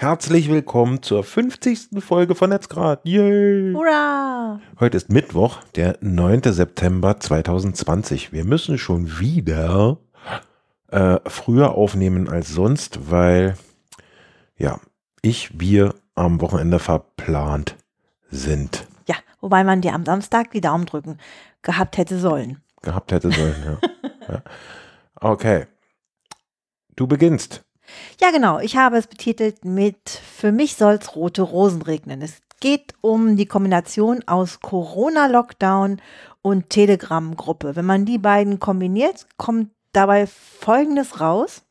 Herzlich willkommen zur 50. Folge von Netzgrad. Yay! Hurra! Heute ist Mittwoch, der 9. September 2020. Wir müssen schon wieder äh, früher aufnehmen als sonst, weil ja, ich, wir am Wochenende verplant sind. Ja, wobei man dir am Samstag die Daumen drücken gehabt hätte sollen. Gehabt hätte sollen, ja. ja. Okay. Du beginnst. Ja, genau. Ich habe es betitelt mit Für mich soll's rote Rosen regnen. Es geht um die Kombination aus Corona-Lockdown und Telegram-Gruppe. Wenn man die beiden kombiniert, kommt dabei Folgendes raus.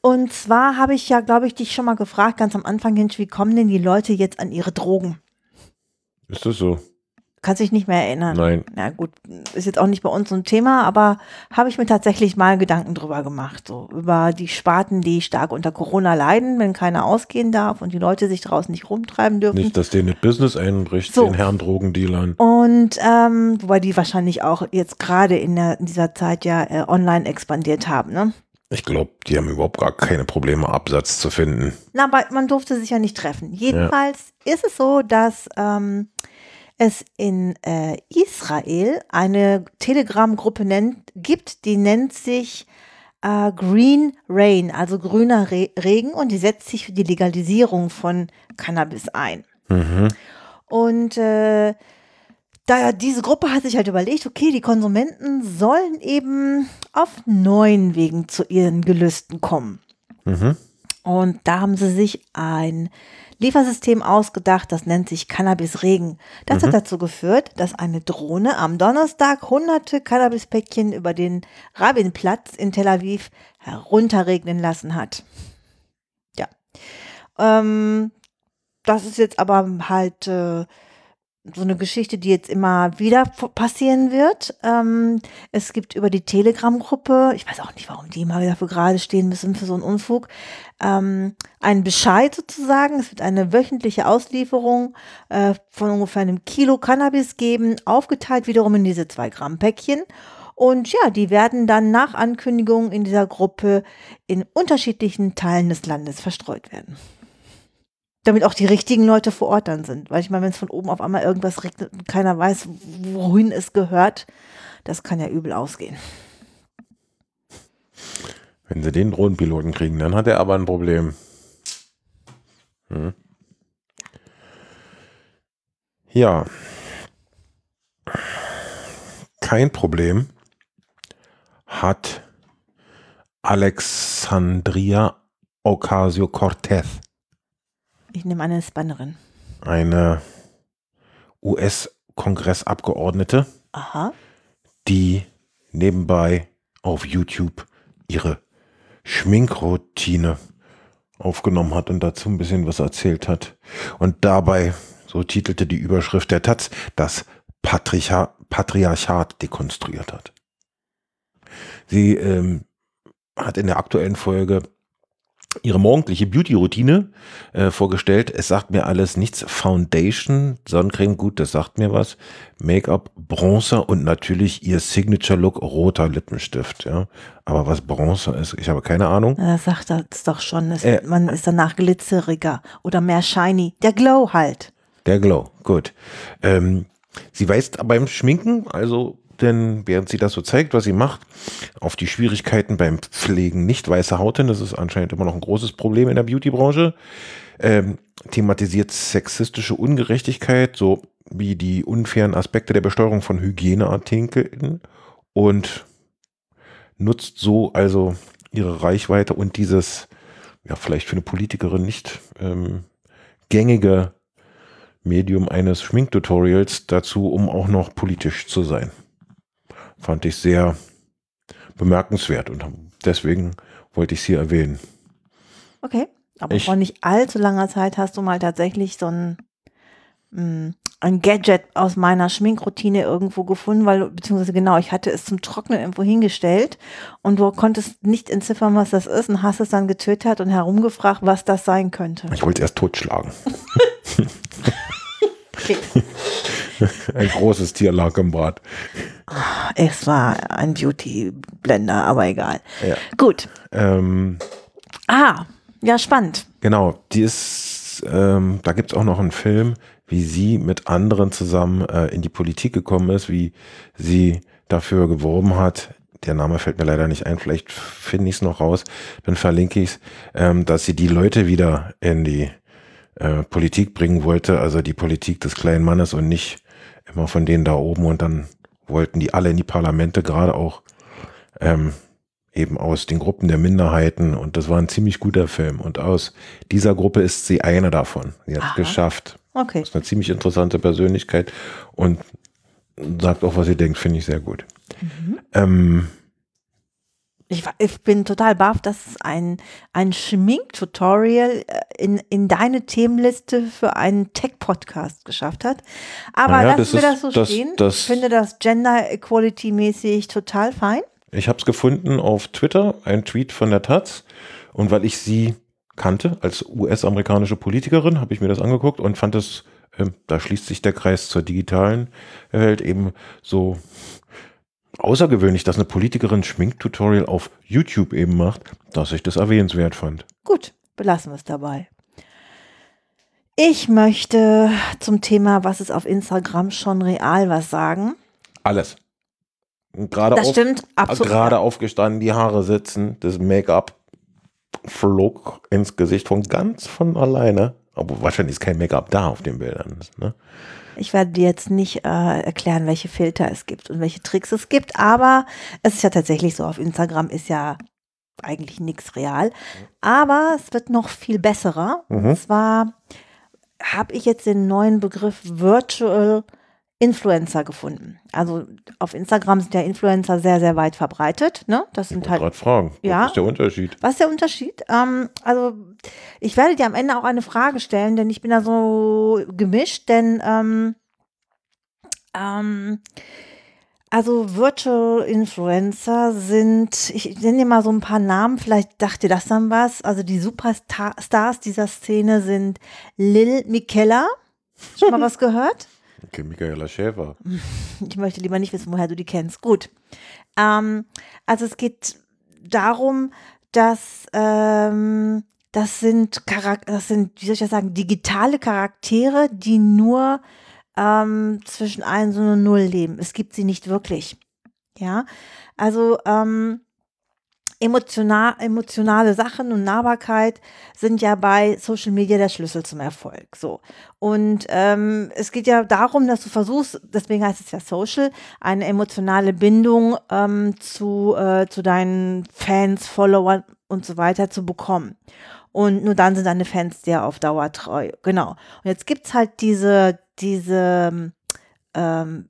Und zwar habe ich ja, glaube ich, dich schon mal gefragt, ganz am Anfang, Hinsch, wie kommen denn die Leute jetzt an ihre Drogen? Ist das so? Kannst dich nicht mehr erinnern? Nein. Na gut, ist jetzt auch nicht bei uns so ein Thema, aber habe ich mir tatsächlich mal Gedanken drüber gemacht. So über die Sparten, die stark unter Corona leiden, wenn keiner ausgehen darf und die Leute sich draußen nicht rumtreiben dürfen. Nicht, dass denen das Business einbricht, So. den Herren Drogendealern. Und ähm, wobei die wahrscheinlich auch jetzt gerade in, der- in dieser Zeit ja äh, online expandiert haben. Ne? Ich glaube, die haben überhaupt gar keine Probleme, Absatz zu finden. Na, aber man durfte sich ja nicht treffen. Jedenfalls ist es so, dass ähm, es in äh, Israel eine Telegram-Gruppe gibt, die nennt sich äh, Green Rain, also grüner Re Regen, und die setzt sich für die Legalisierung von Cannabis ein. Mhm. Und äh, da diese Gruppe hat sich halt überlegt, okay, die Konsumenten sollen eben auf neuen Wegen zu ihren Gelüsten kommen. Mhm. Und da haben sie sich ein Liefersystem ausgedacht, das nennt sich Cannabis Regen. Das hat dazu geführt, dass eine Drohne am Donnerstag hunderte Cannabispäckchen über den Rabinplatz in Tel Aviv herunterregnen lassen hat. Ja. Ähm, das ist jetzt aber halt äh, so eine Geschichte, die jetzt immer wieder passieren wird. Ähm, es gibt über die Telegram-Gruppe, ich weiß auch nicht, warum die immer dafür gerade stehen müssen für so einen Unfug, ähm, einen Bescheid sozusagen. Es wird eine wöchentliche Auslieferung äh, von ungefähr einem Kilo Cannabis geben, aufgeteilt wiederum in diese zwei Gramm Päckchen. Und ja, die werden dann nach Ankündigung in dieser Gruppe in unterschiedlichen Teilen des Landes verstreut werden damit auch die richtigen Leute vor Ort dann sind. Weil ich meine, wenn es von oben auf einmal irgendwas regnet und keiner weiß, wohin es gehört, das kann ja übel ausgehen. Wenn sie den Drohnenpiloten kriegen, dann hat er aber ein Problem. Hm. Ja. Kein Problem hat Alexandria Ocasio-Cortez, Ich nehme eine Spannerin. eine US-Kongressabgeordnete, Aha. die nebenbei auf YouTube ihre Schminkroutine aufgenommen hat und dazu ein bisschen was erzählt hat. Und dabei, so titelte die Überschrift der Taz, das Patricha Patriarchat dekonstruiert hat. Sie ähm, hat in der aktuellen Folge ihre morgendliche Beauty-Routine äh, vorgestellt. Es sagt mir alles nichts. Foundation, Sonnencreme, gut, das sagt mir was. Make-up, Bronzer und natürlich ihr Signature-Look, roter Lippenstift. Ja, aber was Bronzer ist, ich habe keine Ahnung. Das sagt das doch schon. Es, Äh. man ist danach glitzeriger oder mehr shiny. Der Glow halt. Der Glow, gut. Ähm, sie weist beim Schminken, also denn während sie das so zeigt, was sie macht, auf die Schwierigkeiten beim Pflegen nicht weißer Haut hin. Das ist anscheinend immer noch ein großes Problem in der Beautybranche. Ähm, thematisiert sexistische Ungerechtigkeit, so wie die unfairen Aspekte der Besteuerung von Hygieneartikeln und nutzt so also ihre Reichweite und dieses, ja, vielleicht für eine Politikerin nicht ähm, gängige Medium eines Schminktutorials dazu, um auch noch politisch zu sein. Fand ich sehr bemerkenswert und deswegen wollte ich sie erwähnen. Okay. Aber Ich- vor nicht allzu langer Zeit hast du mal tatsächlich so ein, mh, ein Gadget aus meiner Schminkroutine irgendwo gefunden, weil, beziehungsweise genau, ich hatte es zum Trocknen irgendwo hingestellt und du konntest nicht entziffern, was das ist und hast es dann getötet und herumgefragt, was das sein könnte. Ich wollte es erst totschlagen. Okay. Ein großes Tier lag im Bad. Es war ein Beauty-Blender, aber egal. Ja. Gut. Ähm, Ah, ja, spannend. Genau, die ist, ähm, da gibt's auch noch einen Film, wie sie mit anderen zusammen äh, in die Politik gekommen ist, wie sie dafür geworben hat. Der Name fällt mir leider nicht ein, vielleicht finde ich es noch raus, dann verlinke ich es, ähm, dass sie die Leute wieder in die äh, Politik bringen wollte, also die Politik des kleinen Mannes und nicht immer von denen da oben und dann wollten die alle in die Parlamente, gerade auch ähm, eben aus den Gruppen der Minderheiten und das war ein ziemlich guter Film und aus dieser Gruppe ist sie eine davon. Sie hat es geschafft. Okay. Das ist eine ziemlich interessante Persönlichkeit und sagt auch, was sie denkt, finde ich sehr gut. Mhm. Ähm, Ich, ich bin total baff, dass es ein, ein Schminktutorial äh, in, in deine Themenliste für einen Tech-Podcast geschafft hat. Aber Naja, lassen das wir ist- das so das- stehen. das- ich finde das Gender Equality-mäßig total fein. ich habe es gefunden auf Twitter, ein Tweet von der Taz und weil ich sie kannte als US-amerikanische Politikerin, habe ich mir das angeguckt und fand es, ähm, da schließt sich der Kreis zur digitalen Welt eben so außergewöhnlich, dass eine Politikerin Schminktutorial auf YouTube eben macht, dass ich das erwähnenswert fand. Gut, belassen wir es dabei. Ich möchte zum Thema, was ist auf Instagram schon real, was sagen. Alles. Gerade Das auf, stimmt absolut. gerade aufgestanden, die Haare sitzen, das Make-up flog ins Gesicht von ganz von alleine. Aber wahrscheinlich ist kein Make-up da auf den Bildern. Ne? Ich werde dir jetzt nicht äh, erklären, welche Filter es gibt und welche Tricks es gibt, aber es ist ja tatsächlich so, auf Instagram ist ja eigentlich nichts real. Aber es wird noch viel besserer. Mhm. Und zwar habe ich jetzt den neuen Begriff Virtual Influencer gefunden. Also auf Instagram sind ja Influencer sehr, sehr weit verbreitet. Ne? Das Ich sind wollte halt gerade fragen, Ja. was ist der Unterschied? was ist der Unterschied? Ähm, also, ich werde dir am Ende auch eine Frage stellen, denn ich bin da so gemischt, denn ähm, ähm, also Virtual Influencer sind, ich nenne dir mal so ein paar Namen, vielleicht dachte das dann was. Also die Superstars dieser Szene sind Lil Miquela. Schon mal was gehört? Okay, Michaela Schäfer. Ich möchte lieber nicht wissen, woher du die kennst. Gut. Ähm, also es geht darum, dass ähm, das sind Charak das sind, wie soll ich das sagen, digitale Charaktere, die nur ähm, zwischen 1 und 0 leben. Es gibt sie nicht wirklich. Ja. Also ähm, emotional, emotionale Sachen und Nahbarkeit sind ja bei Social Media der Schlüssel zum Erfolg. So. Und ähm, es geht ja darum, dass du versuchst, deswegen heißt es ja Social, eine emotionale Bindung ähm, zu, äh, zu deinen Fans, Followern und so weiter zu bekommen. Und nur dann sind deine Fans dir auf Dauer treu. Genau. Und jetzt gibt's halt diese, diese ähm,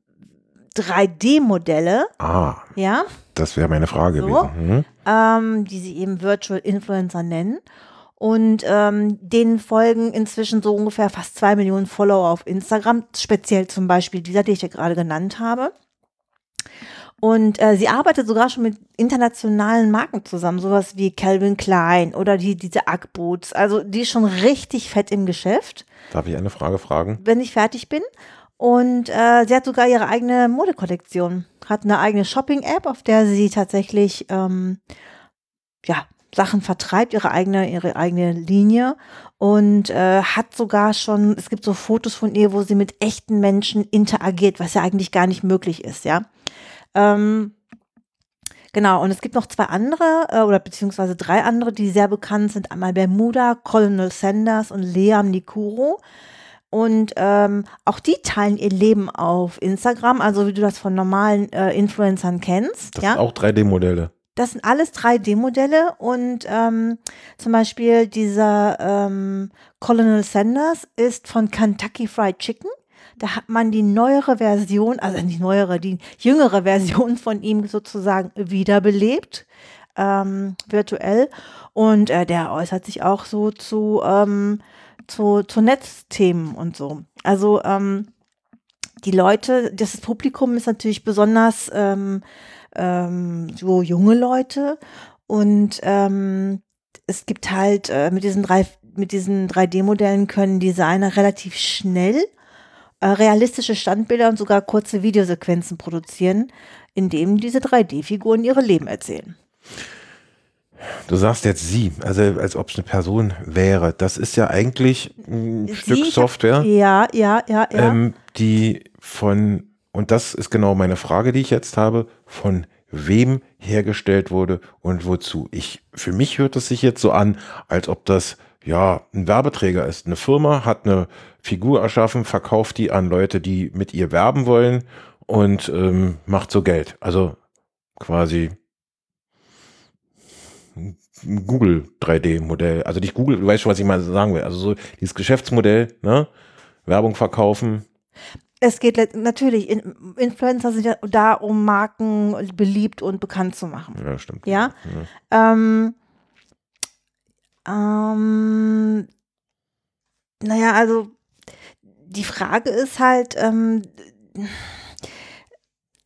3D-Modelle, Ah, ja, das wäre meine Frage So. gewesen. Mhm. ähm, die sie eben Virtual Influencer nennen. Und ähm, denen folgen inzwischen so ungefähr fast zwei Millionen Follower auf Instagram, speziell zum Beispiel dieser, den ich ja gerade genannt habe. Und äh, sie arbeitet sogar schon mit internationalen Marken zusammen, sowas wie Calvin Klein oder die, diese Ugg Boots. Also die ist schon richtig fett im Geschäft Darf ich eine Frage fragen? wenn ich fertig bin. Und äh, sie hat sogar ihre eigene Modekollektion. Hat eine eigene Shopping-App, auf der sie tatsächlich ähm, ja, Sachen vertreibt, ihre eigene, ihre eigene Linie. Und äh, hat sogar schon, es gibt so Fotos von ihr, wo sie mit echten Menschen interagiert, was ja eigentlich gar nicht möglich ist, ja. Ähm, Genau, und es gibt noch zwei andere, äh, oder beziehungsweise drei andere, die sehr bekannt sind. Einmal Bermuda, Colonel Sanders und Liam Nikuro. Und ähm, auch die teilen ihr Leben auf Instagram, also wie du das von normalen äh, Influencern kennst. Das ja? sind auch 3D-Modelle. Das sind alles 3D-Modelle und ähm, zum Beispiel dieser ähm, Colonel Sanders ist von Kentucky Fried Chicken. Da hat man die neuere Version, also nicht neuere, die jüngere Version von ihm sozusagen wiederbelebt, ähm, virtuell. Und äh, der äußert sich auch so zu, ähm, zu, zu Netzthemen und so. Also ähm, die Leute, das Publikum ist natürlich besonders ähm, ähm, so junge Leute und ähm, es gibt halt äh, mit diesen drei mit diesen 3D-Modellen können Designer relativ schnell äh, realistische Standbilder und sogar kurze Videosequenzen produzieren, indem diese 3D-Figuren ihre Leben erzählen. Du sagst jetzt sie, also als ob es eine Person wäre. Das ist ja eigentlich ein Sie, Stück ich hab- Software, Ja, ja, ja, ja. ähm, die von, und das ist genau meine Frage, die ich jetzt habe, von wem hergestellt wurde und wozu. Ich, für mich hört es sich jetzt so an, als ob das ja ein Werbeträger ist. Eine Firma hat eine Figur erschaffen, verkauft die an Leute, die mit ihr werben wollen und ähm, macht so Geld. Also quasi Google 3D-Modell. Also nicht Google, du weißt schon, was ich mal sagen will. Also so dieses Geschäftsmodell, ne? Werbung verkaufen. Es geht natürlich, in, Influencer sind ja da, um Marken beliebt und bekannt zu machen. Ja, stimmt. Ja. Ähm, ähm, naja, also die Frage ist halt, ähm,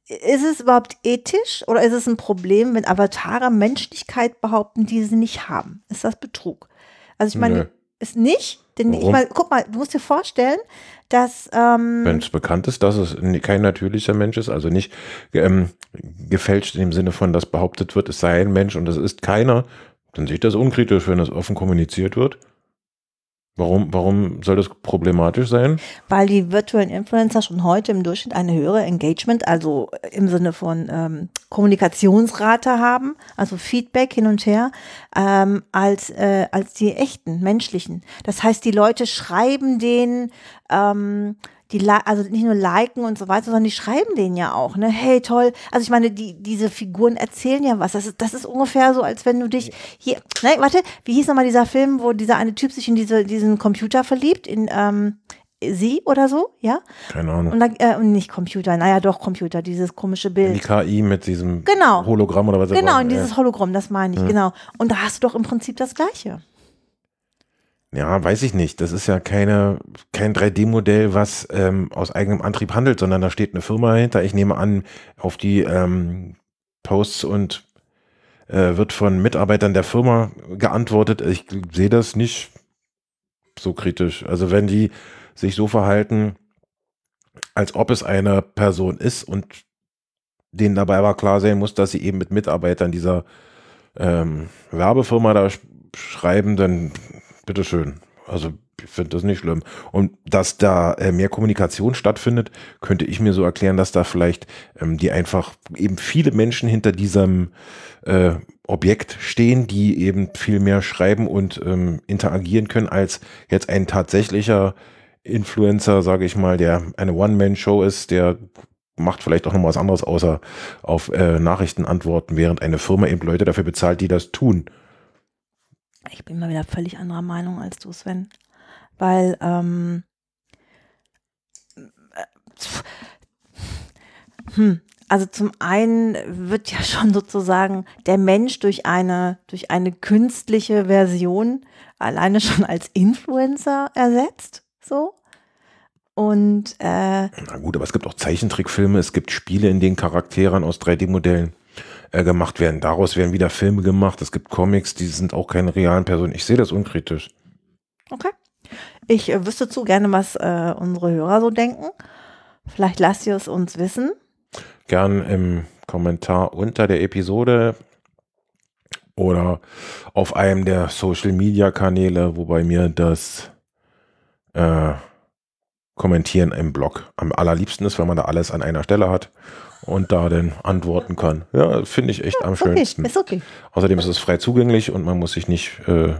ist es überhaupt ethisch oder ist es ein Problem, wenn Avatare Menschlichkeit behaupten, die sie nicht haben? Ist das Betrug? Also ich meine, Nö. ist nicht, denn ich Warum? meine, guck mal, du musst dir vorstellen, dass ähm, Wenn es bekannt ist, dass es kein natürlicher Mensch ist, also nicht ähm, gefälscht dem Sinne von, dass behauptet wird, es sei ein Mensch und es ist keiner, dann sehe ich das unkritisch, wenn das offen kommuniziert wird. Warum, warum soll das problematisch sein? weil die virtuellen Influencer schon heute im Durchschnitt eine höhere Engagement, also im Sinne von ähm, Kommunikationsrate haben, also Feedback hin und her, ähm, als, äh, als die echten menschlichen. Das heißt, die Leute schreiben denen, ähm, die also nicht nur liken und so weiter, sondern die schreiben denen ja auch, ne? Hey, toll. Also ich meine, die, diese Figuren erzählen ja was. Das ist, das ist ungefähr so, als wenn du dich hier, ne, warte, wie hieß nochmal dieser Film, wo dieser eine Typ sich in diese, diesen Computer verliebt, in ähm, sie oder so, ja? Keine Ahnung. Und dann, äh, nicht Computer, naja, doch Computer, dieses komische Die Bild. KI mit diesem Genau. Hologramm oder was auch Genau, immer. in dieses Hologramm, das meine ich, genau. Und da hast du doch im Prinzip das Gleiche. Ja, weiß ich nicht. Das ist ja keine, kein 3D-Modell, was ähm, aus eigenem Antrieb handelt, sondern da steht eine Firma hinter. Ich nehme an, auf die ähm, Posts und äh, wird von Mitarbeitern der Firma geantwortet. Ich sehe das nicht so kritisch. Also wenn die sich so verhalten, als ob es eine Person ist und denen dabei aber klar sein muss, dass sie eben mit Mitarbeitern dieser ähm, Werbefirma da sch schreiben, dann bitteschön. Also ich finde das nicht schlimm. Und dass da äh, mehr Kommunikation stattfindet, könnte ich mir so erklären, dass da vielleicht ähm, die einfach eben viele Menschen hinter diesem äh, Objekt stehen, die eben viel mehr schreiben und ähm, interagieren können, als jetzt ein tatsächlicher Influencer, sage ich mal, der eine One-Man-Show ist, der macht vielleicht auch noch was anderes, außer auf äh, Nachrichten antworten, während eine Firma eben Leute dafür bezahlt, die das tun. Ich bin mal wieder völlig anderer Meinung als du, Sven. Weil, ähm, äh, hm, also zum einen wird ja schon sozusagen der Mensch durch eine, durch eine künstliche Version alleine schon als Influencer ersetzt, so. Und äh, Na gut, aber es gibt auch Zeichentrickfilme, es gibt Spiele, in denen Charakteren aus 3D-Modellen äh, gemacht werden. Daraus werden wieder Filme gemacht. Es gibt Comics, die sind auch keine realen Personen. Ich sehe das unkritisch. Okay. Ich äh, wüsste zu gerne, was äh, unsere Hörer so denken. Vielleicht lasst ihr es uns wissen. Gern im Kommentar unter der Episode oder auf einem der Social-Media-Kanäle, wobei mir das äh, Kommentieren im Blog am allerliebsten ist, weil man da alles an einer Stelle hat und da dann antworten kann. Ja, finde ich echt am Ist okay, schönsten. ist okay. Außerdem ist es frei zugänglich und man muss sich nicht äh,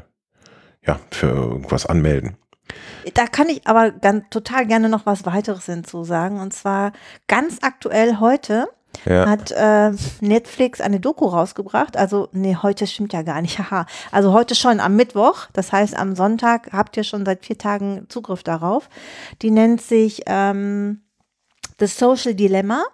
ja, für irgendwas anmelden. Da kann ich aber ganz, total gerne noch was weiteres hinzusagen. Und zwar ganz aktuell heute Ja, hat äh, Netflix eine Doku rausgebracht. Also, nee, heute stimmt ja gar nicht. Haha. Also heute schon am Mittwoch. Das heißt, am Sonntag habt ihr schon seit vier Tagen Zugriff darauf. Die nennt sich ähm, The Social Dilemma.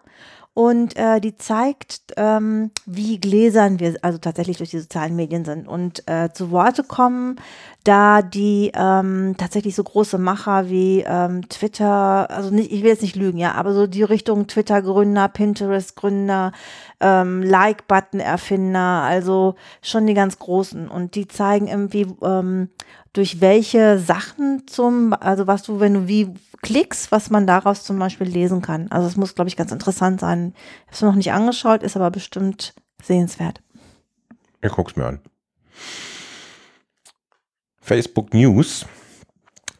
Und äh, die zeigt, ähm, wie gläsern wir also tatsächlich durch die sozialen Medien sind und äh, zu Worte kommen, da die ähm, tatsächlich so große Macher wie ähm, Twitter, also nicht, ich will jetzt nicht lügen, ja, aber so die Richtung Twitter-Gründer, Pinterest-Gründer, ähm, Like-Button-Erfinder, also schon die ganz großen. Und die zeigen irgendwie, ähm, durch welche Sachen zum, also was du, wenn du wie klickst, was man daraus zum Beispiel lesen kann. Also es muss, glaube ich, ganz interessant sein. Habe es noch nicht angeschaut, ist aber bestimmt sehenswert. ich guck's mir an. Facebook News.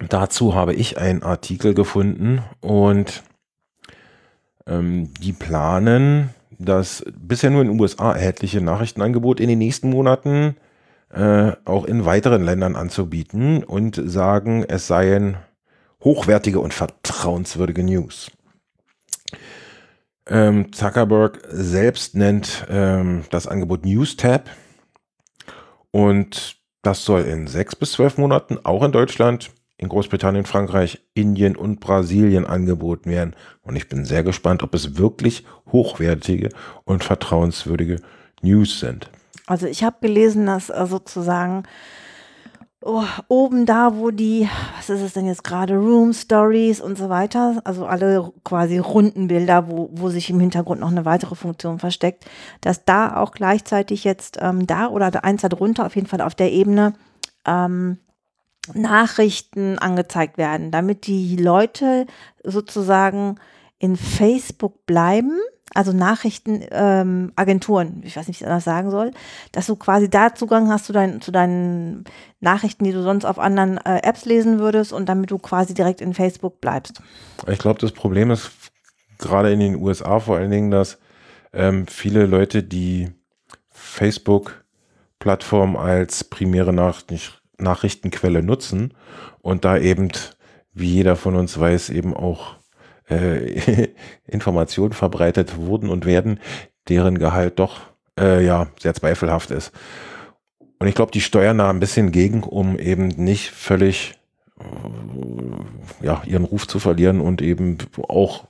Dazu habe ich einen Artikel gefunden und ähm, die planen, das bisher nur in den USA erhältliche Nachrichtenangebot in den nächsten Monaten äh, auch in weiteren Ländern anzubieten und sagen, es seien hochwertige und vertrauenswürdige News. Ähm, Zuckerberg selbst nennt ähm, das Angebot News Tab und das soll in sechs bis zwölf Monaten auch in Deutschland, in Großbritannien, Frankreich, Indien und Brasilien angeboten werden. Und ich bin sehr gespannt, ob es wirklich hochwertige und vertrauenswürdige News sind. Also ich habe gelesen, dass äh, sozusagen oh, oben da, wo die, was ist es denn jetzt gerade, Room Stories und so weiter, also alle quasi runden Bilder, wo, wo sich im Hintergrund noch eine weitere Funktion versteckt, dass da auch gleichzeitig jetzt ähm, da oder eins darunter, auf jeden Fall auf der Ebene, ähm, Nachrichten angezeigt werden, damit die Leute sozusagen in Facebook bleiben also Nachrichtenagenturen, ähm, ich weiß nicht, wie ich das sagen soll, dass du quasi da Zugang hast zu, dein, zu deinen Nachrichten, die du sonst auf anderen äh, Apps lesen würdest und damit du quasi direkt in Facebook bleibst. Ich glaube, das Problem ist gerade in den USA vor allen Dingen, dass ähm, viele Leute die Facebook-Plattform als primäre Nach Nachrichtenquelle nutzen und da eben, wie jeder von uns weiß, eben auch äh, Informationen verbreitet wurden und werden, deren Gehalt doch äh, ja sehr zweifelhaft ist. Und ich glaube, die steuern da ein bisschen gegen, um eben nicht völlig äh, ja, ihren Ruf zu verlieren und eben auch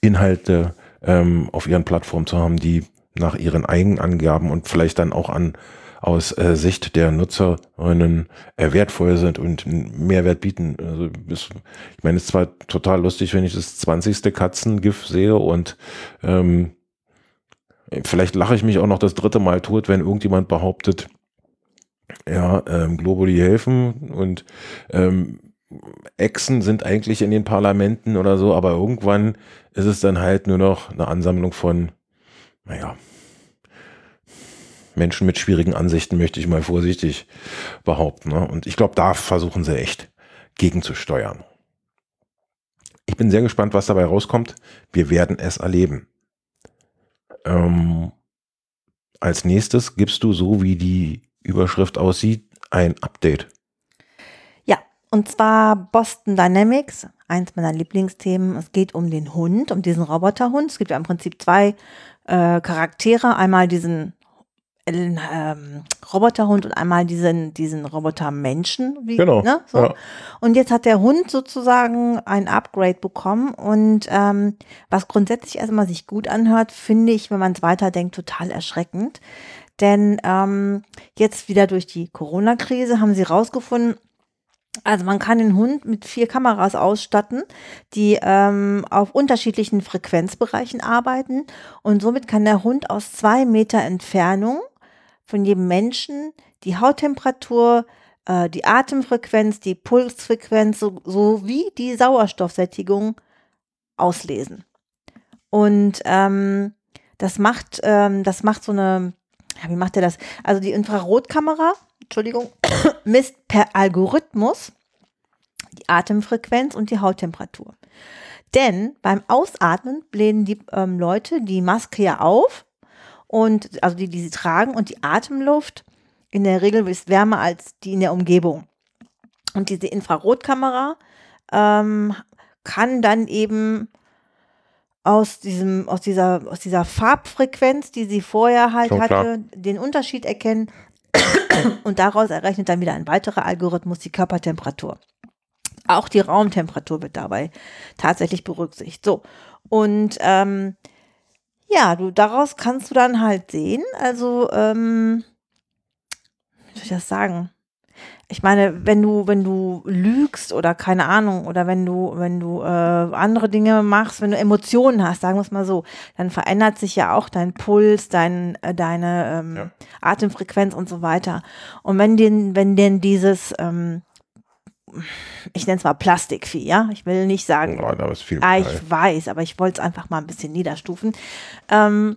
Inhalte ähm, auf ihren Plattformen zu haben, die nach ihren eigenen Angaben und vielleicht dann auch an aus äh, Sicht der Nutzerinnen äh, wertvoll sind und Mehrwert bieten. Also ist, ich meine, es ist zwar total lustig, wenn ich das 20. Katzengif sehe und ähm, vielleicht lache ich mich auch noch das dritte Mal tot, wenn irgendjemand behauptet, ja, ähm, Globuli helfen und ähm, Echsen sind eigentlich in den Parlamenten oder so, aber irgendwann ist es dann halt nur noch eine Ansammlung von, naja, Menschen mit schwierigen Ansichten, möchte ich mal vorsichtig behaupten. Ne? Und ich glaube, da versuchen sie echt gegenzusteuern. Ich bin sehr gespannt, was dabei rauskommt. Wir werden es erleben. Ähm, als nächstes gibst du, so wie die Überschrift aussieht, ein Update. Ja, und zwar Boston Dynamics, eins meiner Lieblingsthemen. Es geht um den Hund, um diesen Roboterhund. Es gibt ja im Prinzip zwei äh, Charaktere. Einmal diesen ähm, Roboterhund und einmal diesen, diesen Robotermenschen. Wie, genau. Ne, so. ja. Und jetzt hat der Hund sozusagen ein Upgrade bekommen und ähm, was grundsätzlich erstmal sich gut anhört, finde ich, wenn man es weiterdenkt, total erschreckend. Denn ähm, jetzt wieder durch die Corona-Krise haben sie rausgefunden, also man kann den Hund mit vier Kameras ausstatten, die ähm, auf unterschiedlichen Frequenzbereichen arbeiten und somit kann der Hund aus zwei Meter Entfernung von jedem Menschen die Hauttemperatur, äh, die Atemfrequenz, die Pulsfrequenz so, sowie die Sauerstoffsättigung auslesen. Und ähm, das macht, ähm, das macht so eine, ja, wie macht er das? Also die Infrarotkamera, Entschuldigung, misst per Algorithmus die Atemfrequenz und die Hauttemperatur. Denn beim Ausatmen blähen die ähm, Leute die Maske ja auf und also die, die sie tragen und die Atemluft in der Regel ist wärmer als die in der Umgebung. Und diese Infrarotkamera ähm, kann dann eben aus diesem, aus dieser, aus dieser Farbfrequenz, die sie vorher halt Schon hatte, klar. den Unterschied erkennen und daraus errechnet dann wieder ein weiterer Algorithmus die Körpertemperatur. Auch die Raumtemperatur wird dabei tatsächlich berücksichtigt. So. Und ähm, ja, du, daraus kannst du dann halt sehen, also, ähm, wie soll ich das sagen? Ich meine, wenn du, wenn du lügst oder keine Ahnung, oder wenn du, wenn du äh, andere Dinge machst, wenn du Emotionen hast, sagen wir es mal so, dann verändert sich ja auch dein Puls, dein, äh, deine ähm, ja. Atemfrequenz und so weiter. Und wenn den, wenn denn dieses ähm, ich nenne es mal Plastikvieh, ja. Ich will nicht sagen. Oh, da ist viel ah, ich weiß, aber ich wollte es einfach mal ein bisschen niederstufen. Ähm,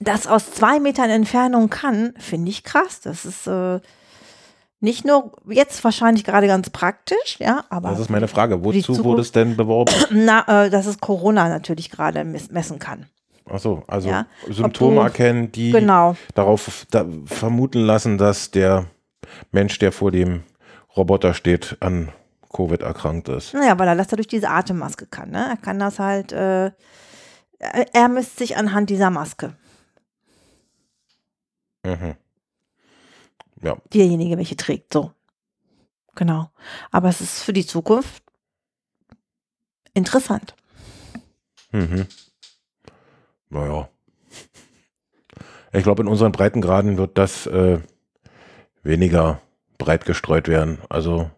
das aus zwei Metern Entfernung kann, finde ich krass. Das ist äh, nicht nur jetzt wahrscheinlich gerade ganz praktisch, ja, aber. Das ist meine Frage. Wozu wurde es denn beworben? Na, äh, dass es Corona natürlich gerade mess- messen kann. Achso, also Ja, Symptome du- erkennen, die Genau. darauf da, vermuten lassen, dass der Mensch, der vor dem Roboter steht, an Covid erkrankt ist. Naja, weil er das ja durch diese Atemmaske kann. Ne? Er kann das halt, äh, er er misst sich anhand dieser Maske. Mhm. Ja, Derjenige, welche trägt, so. Genau. Aber es ist für die Zukunft interessant. Mhm. Naja. Ich glaube, in unseren Breitengraden wird das äh, weniger breit gestreut werden. Also,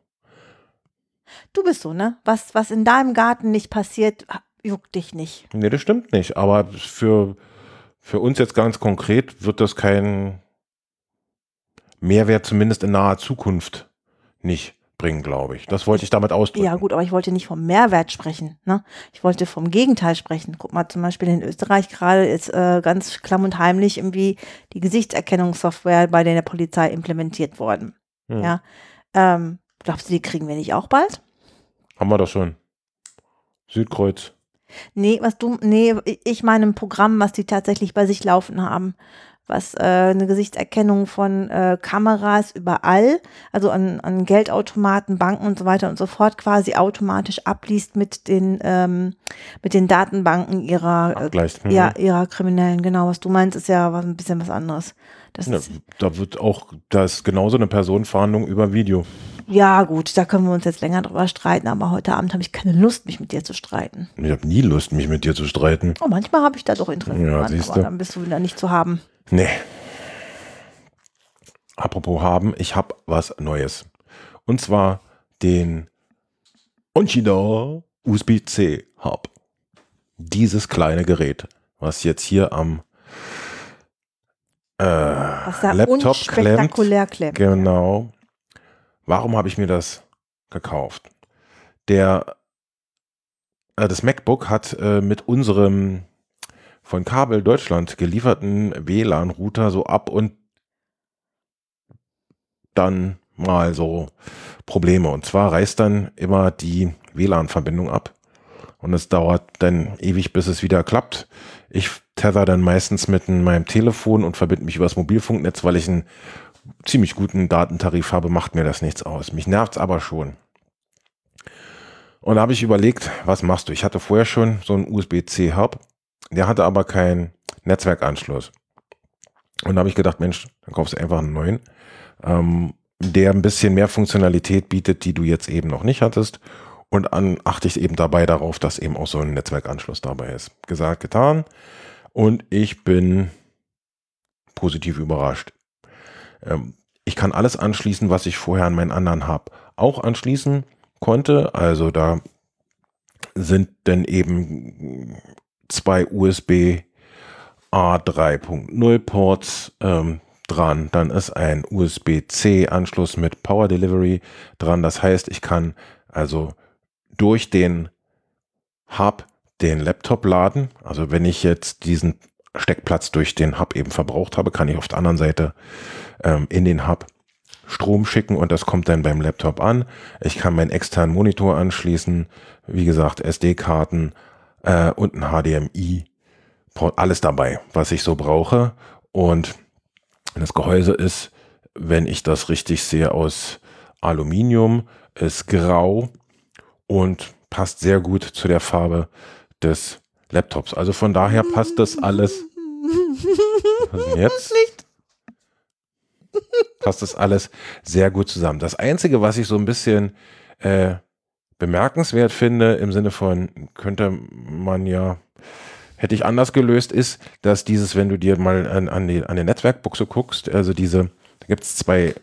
Du bist so, ne? Was, was in deinem Garten nicht passiert, juckt dich nicht. nee, das stimmt nicht. Aber für, für uns jetzt ganz konkret wird das kein Mehrwert, zumindest in naher Zukunft, nicht bringen, glaube ich. Das wollte ich damit ausdrücken. Ja, gut, aber ich wollte nicht vom Mehrwert sprechen. Ne? Ich wollte vom Gegenteil sprechen. Guck mal, zum Beispiel in Österreich gerade ist äh, ganz klamm und heimlich irgendwie die Gesichtserkennungssoftware bei der Polizei implementiert worden. Hm. Ja. Ähm, glaubst du, die kriegen wir nicht auch bald? Haben wir das schon. Südkreuz. Nee, was du, nee, ich meine ein Programm, was die tatsächlich bei sich laufen haben, was äh, eine Gesichtserkennung von äh, Kameras überall, also an, an Geldautomaten, Banken und so weiter und so fort quasi automatisch abliest mit den ähm, mit den Datenbanken ihrer äh, Abgleicht. Mhm. ja ihrer Kriminellen. Genau, was du meinst, ist ja was, ein bisschen was anderes. Das Ja, ist, da wird auch, da ist genauso eine Personenfahndung über Video. Ja gut, da können wir uns jetzt länger drüber streiten, aber heute Abend habe ich keine Lust, mich mit dir zu streiten. Ich habe nie Lust, mich mit dir zu streiten. Oh, manchmal habe ich da doch Interesse Ja, dran, siehst aber du. dann bist du wieder nicht zu haben. Nee. Apropos haben, ich habe was Neues. Und zwar den Onchida USB-C Hub. Dieses kleine Gerät, was jetzt hier am äh, Was da Laptop klemmt. klemmt. Genau. Warum habe ich mir das gekauft? Der, äh, das MacBook hat äh, mit unserem von Kabel Deutschland gelieferten WLAN-Router so ab und dann mal so Probleme. Und zwar reißt dann immer die WLAN-Verbindung ab. Und es dauert dann ewig, bis es wieder klappt. Ich tether dann meistens mit meinem Telefon und verbinde mich übers Mobilfunknetz, weil ich einen ziemlich guten Datentarif habe, macht mir das nichts aus. Mich nervt's aber schon. Und da habe ich überlegt, was machst du? Ich hatte vorher schon so einen USB-C-Hub, der hatte aber keinen Netzwerkanschluss. Und da habe ich gedacht, Mensch, dann kaufst du einfach einen neuen, ähm, der ein bisschen mehr Funktionalität bietet, die du jetzt eben noch nicht hattest. Und dann achte ich eben dabei darauf, dass eben auch so ein Netzwerkanschluss dabei ist. Gesagt, getan. Und ich bin positiv überrascht. Ähm, ich kann alles anschließen, was ich vorher an meinen anderen Hub auch anschließen konnte. Also da sind dann eben zwei USB A3.0 Ports ähm, dran. Dann ist ein USB-C Anschluss mit Power Delivery dran. Das heißt, ich kann also durch den Hub den Laptop laden. Also wenn ich jetzt diesen Steckplatz durch den Hub eben verbraucht habe, kann ich auf der anderen Seite ähm, in den Hub Strom schicken und das kommt dann beim Laptop an. Ich kann meinen externen Monitor anschließen, wie gesagt, SD-Karten äh, und ein HDMI. Alles dabei, was ich so brauche. Und das Gehäuse ist, wenn ich das richtig sehe, aus Aluminium, ist grau und passt sehr gut zu der Farbe des Laptops. Also von daher passt das alles. Was jetzt? Passt das alles sehr gut zusammen. Das Einzige, was ich so ein bisschen äh, bemerkenswert finde, im Sinne von, könnte man ja, hätte ich anders gelöst, ist, dass dieses, wenn du dir mal an, an, die, an die Netzwerkbuchse guckst, also diese, da gibt es zwei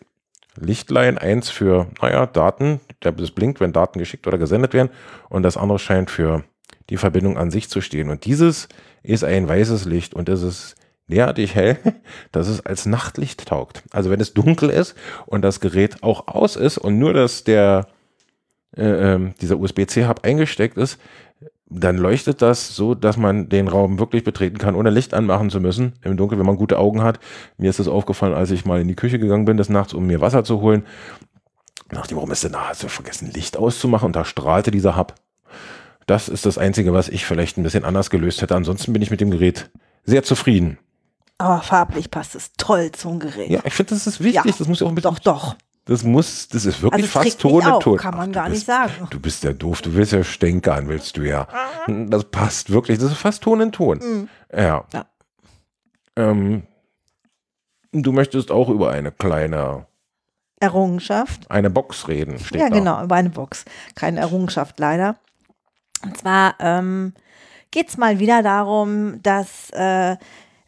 Lichtlein, eins für, naja, Daten, das blinkt, wenn Daten geschickt oder gesendet werden, und das andere scheint für die Verbindung an sich zu stehen. Und dieses ist ein weißes Licht und es ist derartig hell, dass es als Nachtlicht taugt. Also wenn es dunkel ist und das Gerät auch aus ist und nur dass der äh, ähm, dieser USB-C-Hub eingesteckt ist, dann leuchtet das so, dass man den Raum wirklich betreten kann, ohne Licht anmachen zu müssen. Im Dunkeln, wenn man gute Augen hat. Mir ist das aufgefallen, als ich mal in die Küche gegangen bin des Nachts, um mir Wasser zu holen. Dachte ich, warum ist denn da? Hast du vergessen, Licht auszumachen? Und da strahlte dieser Hub. Das ist das Einzige, was ich vielleicht ein bisschen anders gelöst hätte. Ansonsten bin ich mit dem Gerät sehr zufrieden. Aber farblich passt es toll zum Gerät. Ja, ich finde, das ist wichtig. Ja, das muss ja auch ein bisschen. Doch, doch. Das muss, das ist wirklich Also fast Ton in Ton. kann man Ach, gar du nicht bist, sagen. Du bist ja doof, du willst ja stänkern, willst du ja. Das passt wirklich, das ist fast Ton in Ton. Mhm. Ja. Ja. Ähm, du möchtest auch über eine kleine, Errungenschaft. eine Box reden, steht Ja, da. genau, über eine Box. Keine Errungenschaft leider. Und zwar ähm, geht es mal wieder darum, dass äh,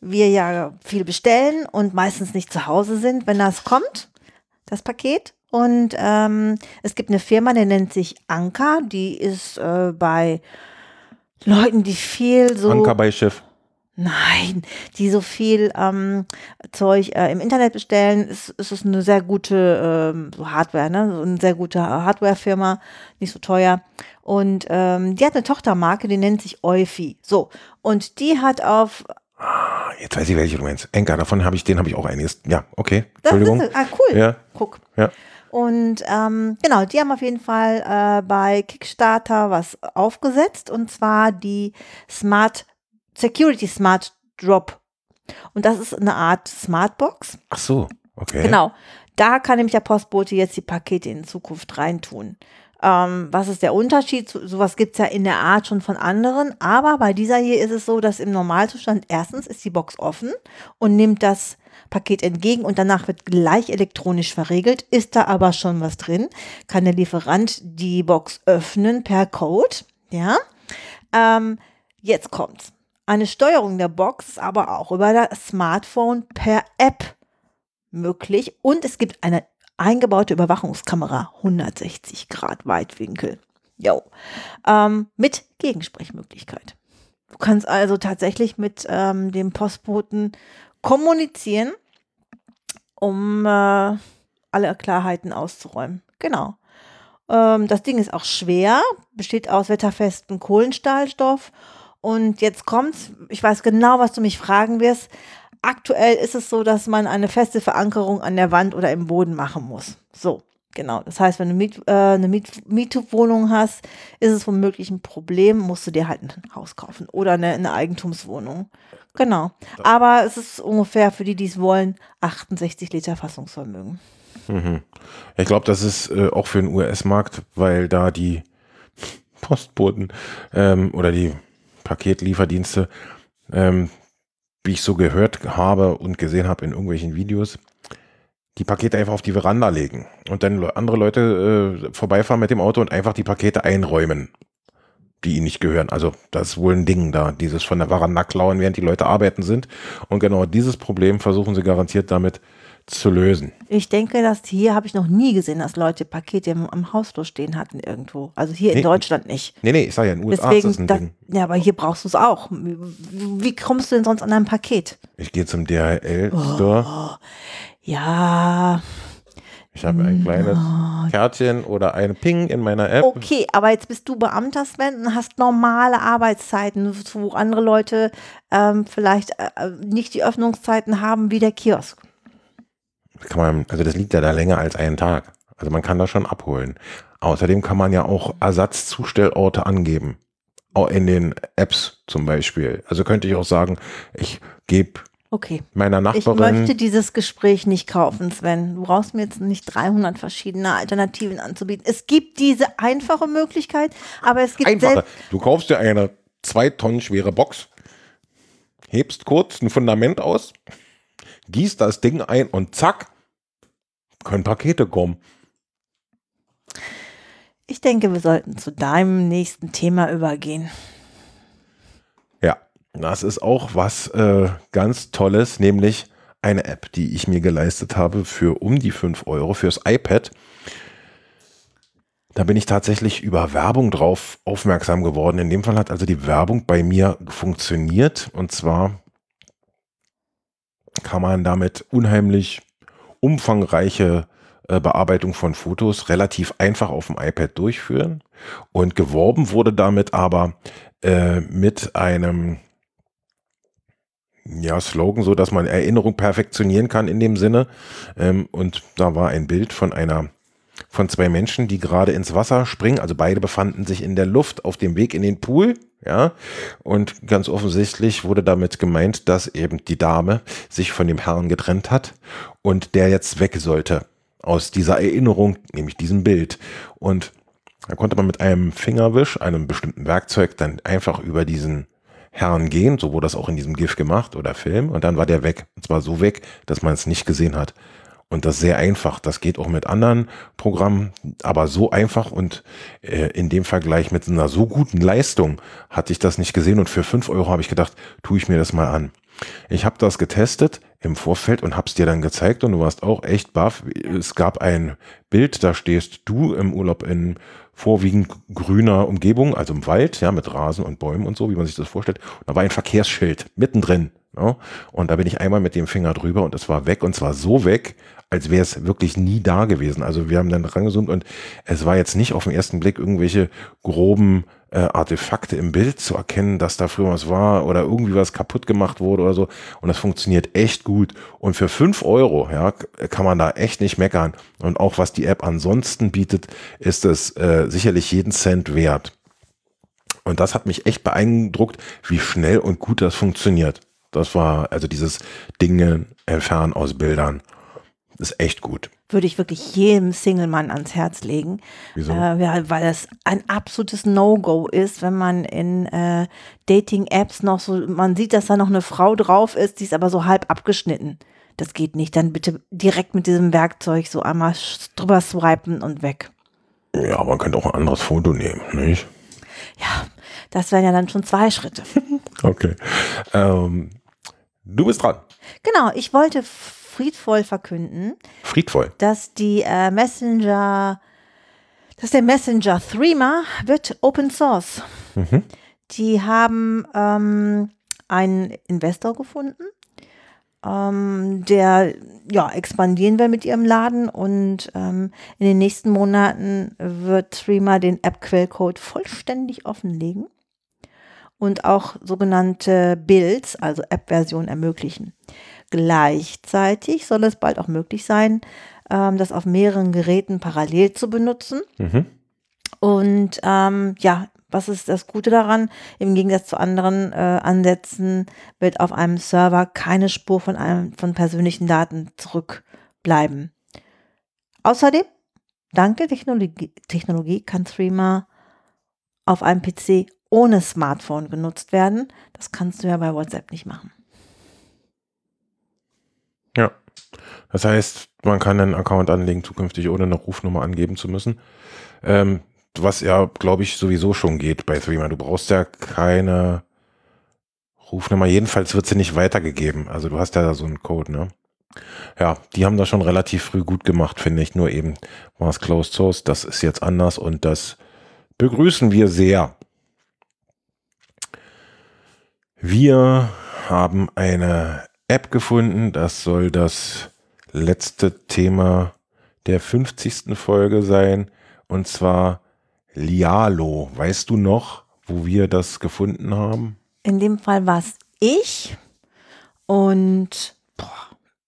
wir ja viel bestellen und meistens nicht zu Hause sind, wenn das kommt, das Paket. Und ähm, es gibt eine Firma, die nennt sich Anker, die ist äh, bei Leuten, die viel so. Anker bei Schiff. Nein, die so viel ähm, Zeug äh, im Internet bestellen, ist, ist es eine sehr gute ähm, so Hardware, ne? So eine sehr gute Hardware-Firma, nicht so teuer. Und ähm, die hat eine Tochtermarke, die nennt sich Eufy. So, und die hat auf Ah, Jetzt weiß ich, welche du meinst. Enker, davon habe ich, den habe ich auch einiges. Ja, okay. das Entschuldigung. ist, ah, cool. Ja, Guck. ja. Und ähm, genau, die haben auf jeden Fall äh, bei Kickstarter was aufgesetzt und zwar die Smart Security Smart Drop. Und das ist eine Art Smartbox. Ach so, okay. Genau. Da kann nämlich der Postbote jetzt die Pakete in Zukunft reintun. Ähm, was ist der Unterschied? So- Sowas gibt es ja in der Art schon von anderen. Aber bei dieser hier ist es so, dass im Normalzustand erstens ist die Box offen und nimmt das Paket entgegen und danach wird gleich elektronisch verriegelt. Ist da aber schon was drin, kann der Lieferant die Box öffnen per Code. Ja. Ähm, jetzt kommt's. Eine Steuerung der Box ist aber auch über das Smartphone per App möglich und es gibt eine eingebaute Überwachungskamera 160 Grad Weitwinkel. Jo. Ähm, mit Gegensprechmöglichkeit. Du kannst also tatsächlich mit ähm, dem Postboten kommunizieren, um äh, alle Klarheiten auszuräumen. Genau. Ähm, das Ding ist auch schwer, besteht aus wetterfestem Kohlenstahlstoff. Und jetzt kommt's, ich weiß genau, was du mich fragen wirst. Aktuell ist es so, dass man eine feste Verankerung an der Wand oder im Boden machen muss. So, genau. Das heißt, wenn du Miet, äh, eine Miet, Mietwohnung hast, ist es womöglich ein Problem, musst du dir halt ein Haus kaufen oder eine, eine Eigentumswohnung. Genau. Aber es ist ungefähr für die, die es wollen, 68 Liter Fassungsvermögen. Mhm. Ich glaube, das ist äh, auch für den US-Markt, weil da die Postboten ähm, oder die Paketlieferdienste, ähm, wie ich so gehört habe und gesehen habe in irgendwelchen Videos, die Pakete einfach auf die Veranda legen und dann andere Leute äh, vorbeifahren mit dem Auto und einfach die Pakete einräumen, die ihnen nicht gehören. Also das ist wohl ein Ding da, dieses von der Veranda klauen, während die Leute arbeiten sind. Und genau dieses Problem versuchen sie garantiert damit zu lösen. Ich denke, dass hier habe ich noch nie gesehen, dass Leute Pakete im, am Hausflur stehen hatten irgendwo. Also hier in Nee. Deutschland nicht. Nee, nee, ich sage ja, in den USA Deswegen, ist das ein da- Ding. ja, aber hier brauchst du es auch. Wie, kommst du denn sonst an ein Paket? Ich gehe zum DHL-Store. Oh, ja, Ich habe ein kleines Kärtchen oder ein Ping in meiner App. okay, aber jetzt bist du Beamter, Sven, und hast normale Arbeitszeiten, wo andere Leute ähm, vielleicht äh, nicht die Öffnungszeiten haben wie der Kiosk. Kann man, also das liegt ja da länger als einen Tag. Also man kann das schon abholen. Außerdem kann man ja auch Ersatzzustellorte angeben. Auch in den Apps zum Beispiel. Also könnte ich auch sagen, ich gebe Okay. meiner Ich Nachbarin. möchte dieses Gespräch nicht kaufen, Sven. Du brauchst mir jetzt nicht 300 verschiedene Alternativen anzubieten. Es gibt diese einfache Möglichkeit, aber es gibt Einfacher. selbst Du kaufst dir eine zwei Tonnen schwere Box, hebst kurz ein Fundament aus, gießt das Ding ein und zack, können Pakete kommen. Ich denke, wir sollten zu deinem nächsten Thema übergehen. Ja, das ist auch was äh, ganz Tolles, nämlich eine App, die ich mir geleistet habe für um die 5 Euro fürs iPad. Da bin ich tatsächlich über Werbung drauf aufmerksam geworden. In dem Fall hat also die Werbung bei mir funktioniert. Und zwar kann man damit unheimlich umfangreiche äh, Bearbeitung von Fotos relativ einfach auf dem iPad durchführen. Und geworben wurde damit aber äh, mit einem ja, Slogan, so dass man Erinnerung perfektionieren kann in dem Sinne. Ähm, und da war ein Bild von einer von zwei Menschen, die gerade ins Wasser springen. Also beide befanden sich in der Luft auf dem Weg in den Pool. Ja, und ganz offensichtlich wurde damit gemeint, dass eben die Dame sich von dem Herrn getrennt hat und der jetzt weg sollte aus dieser Erinnerung, nämlich diesem Bild. Und da konnte man mit einem Fingerwisch, einem bestimmten Werkzeug, dann einfach über diesen Herrn gehen. So wurde das auch in diesem GIF gemacht oder Film. Und dann war der weg. Und zwar so weg, dass man es nicht gesehen hat. Und das sehr einfach. Das geht auch mit anderen Programmen, aber so einfach und äh, in dem Vergleich mit einer so guten Leistung hatte ich das nicht gesehen. Und für fünf Euro habe ich gedacht, tue ich mir das mal an. Ich habe das getestet im Vorfeld und habe es dir dann gezeigt und du warst auch echt baff. Es gab ein Bild, da stehst du im Urlaub in vorwiegend grüner Umgebung, also im Wald, ja, mit Rasen und Bäumen und so, wie man sich das vorstellt. Und da war ein Verkehrsschild mittendrin. Ja, und da bin ich einmal mit dem Finger drüber und es war weg und zwar so weg, als wäre es wirklich nie da gewesen. Also wir haben dann rangezoomt und es war jetzt nicht auf den ersten Blick irgendwelche groben äh, Artefakte im Bild zu erkennen, dass da früher was war oder irgendwie was kaputt gemacht wurde oder so. Und das funktioniert echt gut. Und für fünf Euro, ja, kann man da echt nicht meckern. Und auch was die App ansonsten bietet, ist es äh, sicherlich jeden Cent wert. Und das hat mich echt beeindruckt, wie schnell und gut das funktioniert. Das war also dieses Dinge entfernen aus Bildern. Ist echt gut. Würde ich wirklich jedem Single-Mann ans Herz legen. Wieso? Äh, weil das ein absolutes No-Go ist, wenn man in äh, Dating-Apps noch so, man sieht, dass da noch eine Frau drauf ist, die ist aber so halb abgeschnitten. Das geht nicht. Dann bitte direkt mit diesem Werkzeug so einmal drüber swipen und weg. Ja, man könnte auch ein anderes Foto nehmen, nicht? Ja, das wären ja dann schon zwei Schritte. okay. Ähm, du bist dran. Genau, ich wollte friedvoll verkünden, Friedvoll. dass die äh, Messenger, dass der Messenger Threema wird Open Source. Mhm. Die haben ähm, einen Investor gefunden, ähm, der ja expandieren will mit ihrem Laden und ähm, in den nächsten Monaten wird Threema den App-Quellcode vollständig offenlegen und auch sogenannte Builds, also App-Versionen ermöglichen. Gleichzeitig soll es bald auch möglich sein, ähm, das auf mehreren Geräten parallel zu benutzen. Mhm. Und ähm, ja, was ist das Gute daran? Im Gegensatz zu anderen äh, Ansätzen wird auf einem Server keine Spur von, einem, von persönlichen Daten zurückbleiben. Außerdem, dank der Technologie, Technologie kann Threema auf einem PC ohne Smartphone genutzt werden. Das kannst du ja bei WhatsApp nicht machen. Ja. Das heißt, man kann einen Account anlegen, zukünftig ohne eine Rufnummer angeben zu müssen. Ähm, was ja, glaube ich, sowieso schon geht bei Threema. Du brauchst ja keine Rufnummer. Jedenfalls wird sie nicht weitergegeben. Also du hast ja da so einen Code, ne? Ja, die haben das schon relativ früh gut gemacht, finde ich. Nur eben war es Closed Source. Das ist jetzt anders und das begrüßen wir sehr. Wir haben eine App gefunden. Das soll das letzte Thema der 50. Folge sein. Und zwar Lialo. Weißt du noch, wo wir das gefunden haben? In dem Fall war es ich und boah,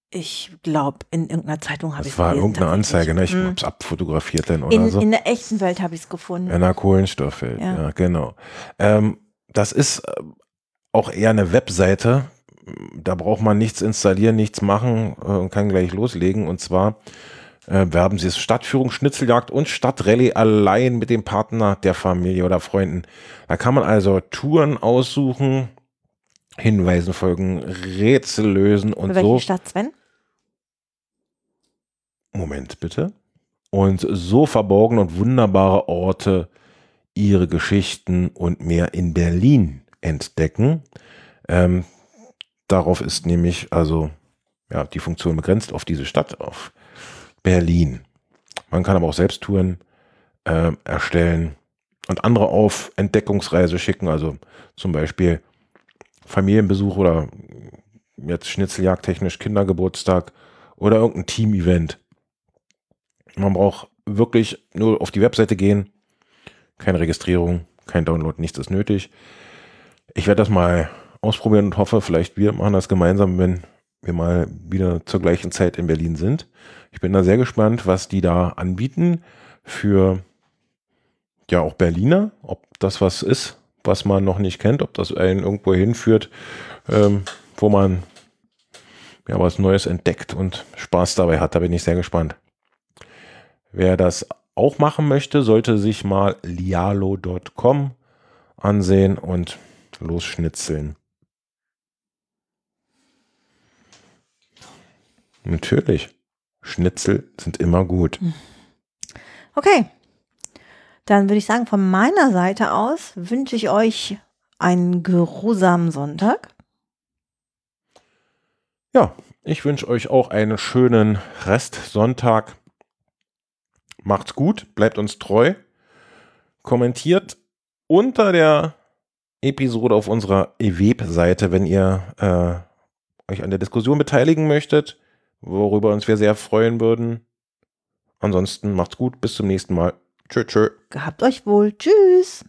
ich glaube, in irgendeiner Zeitung habe ich es war gelesen, irgendeine Anzeige, ne? Ich tatsächlich. habe es abfotografiert dann oder in, so. in der echten Welt habe ich es gefunden. In einer Kohlenstofffeld, ja, Ja. genau. Ähm, das ist äh, auch eher eine Webseite. Da braucht man nichts installieren, nichts machen äh, und kann gleich loslegen. Und zwar äh, werben sie es Stadtführung, Schnitzeljagd und Stadtrallye allein mit dem Partner der Familie oder Freunden. Da kann man also Touren aussuchen, Hinweisen folgen, Rätsel lösen und Für welche so. Stadt, Sven? Moment bitte. Und so verborgen und wunderbare Orte, ihre Geschichten und mehr in Berlin entdecken. Ähm, darauf ist nämlich also ja, die Funktion begrenzt auf diese Stadt, auf Berlin. Man kann aber auch selbst Touren äh, erstellen und andere auf Entdeckungsreise schicken, also zum Beispiel Familienbesuch oder jetzt Schnitzeljagd technisch Kindergeburtstag oder irgendein Team-Event. Man braucht wirklich nur auf die Webseite gehen. Keine Registrierung, kein Download, nichts ist nötig. Ich werde das mal ausprobieren und hoffe, vielleicht wir machen das gemeinsam, wenn wir mal wieder zur gleichen Zeit in Berlin sind. Ich bin da sehr gespannt, was die da anbieten für ja auch Berliner, ob das was ist, was man noch nicht kennt, ob das einen irgendwo hinführt, ähm, wo man ja was Neues entdeckt und Spaß dabei hat. Da bin ich sehr gespannt. Wer das auch machen möchte, sollte sich mal lialo.com ansehen und losschnitzeln. Natürlich. Schnitzel sind immer gut. Okay. Dann würde ich sagen, von meiner Seite aus wünsche ich euch einen geruhsamen Sonntag. Ja, ich wünsche euch auch einen schönen Restsonntag. Macht's gut, bleibt uns treu. Kommentiert unter der Episode auf unserer EWEB-Seite, wenn ihr äh, euch an der Diskussion beteiligen möchtet, worüber uns wir sehr freuen würden. Ansonsten macht's gut, bis zum nächsten Mal. Tschö, tschö. Gehabt euch wohl. Tschüss.